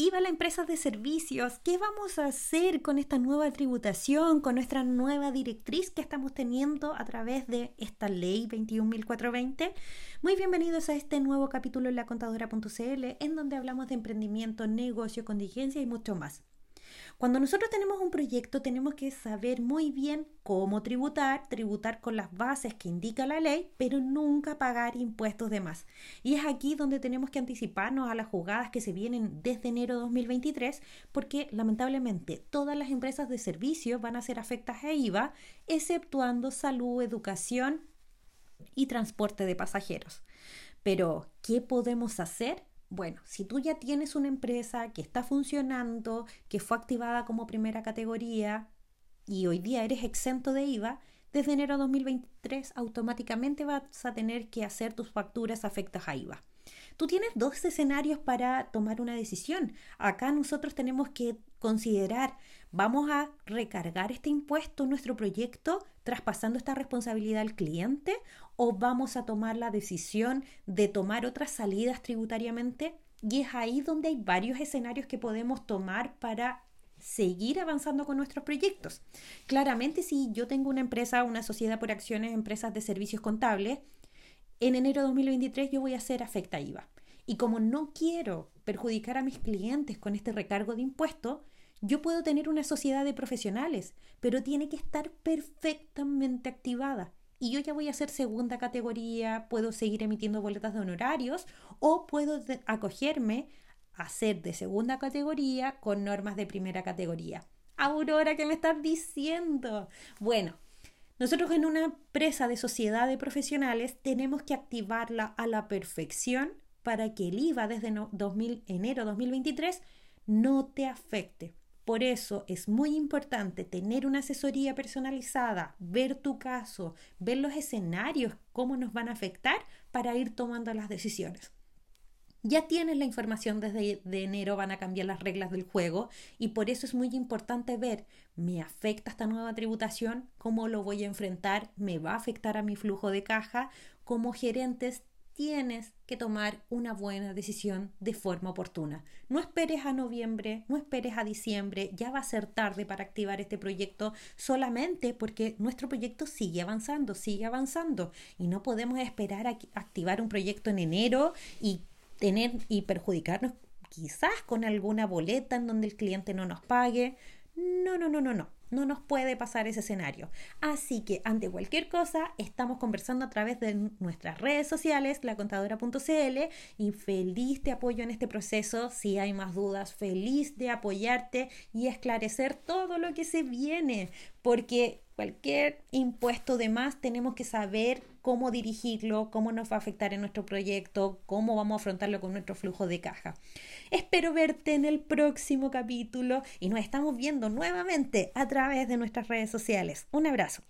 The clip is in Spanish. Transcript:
IVA la empresa de servicios. ¿Qué vamos a hacer con esta nueva tributación, con nuestra nueva directriz que estamos teniendo a través de esta ley 21.420? Muy bienvenidos a este nuevo capítulo en la contadora.cl en donde hablamos de emprendimiento, negocio, contingencia y mucho más. Cuando nosotros tenemos un proyecto tenemos que saber muy bien cómo tributar, tributar con las bases que indica la ley, pero nunca pagar impuestos de más. Y es aquí donde tenemos que anticiparnos a las jugadas que se vienen desde enero de 2023, porque lamentablemente todas las empresas de servicios van a ser afectadas a IVA, exceptuando salud, educación y transporte de pasajeros. Pero, ¿qué podemos hacer? Bueno, si tú ya tienes una empresa que está funcionando, que fue activada como primera categoría y hoy día eres exento de IVA, desde enero de 2023 automáticamente vas a tener que hacer tus facturas afectas a IVA. Tú tienes dos escenarios para tomar una decisión. Acá nosotros tenemos que considerar, ¿vamos a recargar este impuesto en nuestro proyecto traspasando esta responsabilidad al cliente o vamos a tomar la decisión de tomar otras salidas tributariamente? Y es ahí donde hay varios escenarios que podemos tomar para seguir avanzando con nuestros proyectos. Claramente, si yo tengo una empresa, una sociedad por acciones, empresas de servicios contables, en enero de 2023 yo voy a hacer afecta IVA. Y como no quiero perjudicar a mis clientes con este recargo de impuestos, yo puedo tener una sociedad de profesionales, pero tiene que estar perfectamente activada. Y yo ya voy a ser segunda categoría, puedo seguir emitiendo boletas de honorarios o puedo acogerme a ser de segunda categoría con normas de primera categoría. Aurora, ¿qué me estás diciendo? Bueno, nosotros en una empresa de sociedad de profesionales tenemos que activarla a la perfección para que el IVA desde 2000, enero 2023 no te afecte. Por eso es muy importante tener una asesoría personalizada, ver tu caso, ver los escenarios, cómo nos van a afectar para ir tomando las decisiones. Ya tienes la información desde de enero, van a cambiar las reglas del juego y por eso es muy importante ver, ¿me afecta esta nueva tributación? ¿Cómo lo voy a enfrentar? ¿Me va a afectar a mi flujo de caja? Como gerentes tienes que tomar una buena decisión de forma oportuna. No esperes a noviembre, no esperes a diciembre, ya va a ser tarde para activar este proyecto solamente porque nuestro proyecto sigue avanzando, sigue avanzando y no podemos esperar a activar un proyecto en enero y tener y perjudicarnos quizás con alguna boleta en donde el cliente no nos pague. No, no, no, no, no. No nos puede pasar ese escenario. Así que ante cualquier cosa, estamos conversando a través de nuestras redes sociales, lacontadora.cl, y feliz de apoyo en este proceso. Si hay más dudas, feliz de apoyarte y esclarecer todo lo que se viene, porque cualquier impuesto de más tenemos que saber cómo dirigirlo, cómo nos va a afectar en nuestro proyecto, cómo vamos a afrontarlo con nuestro flujo de caja. Espero verte en el próximo capítulo y nos estamos viendo nuevamente a través de nuestras redes sociales. Un abrazo.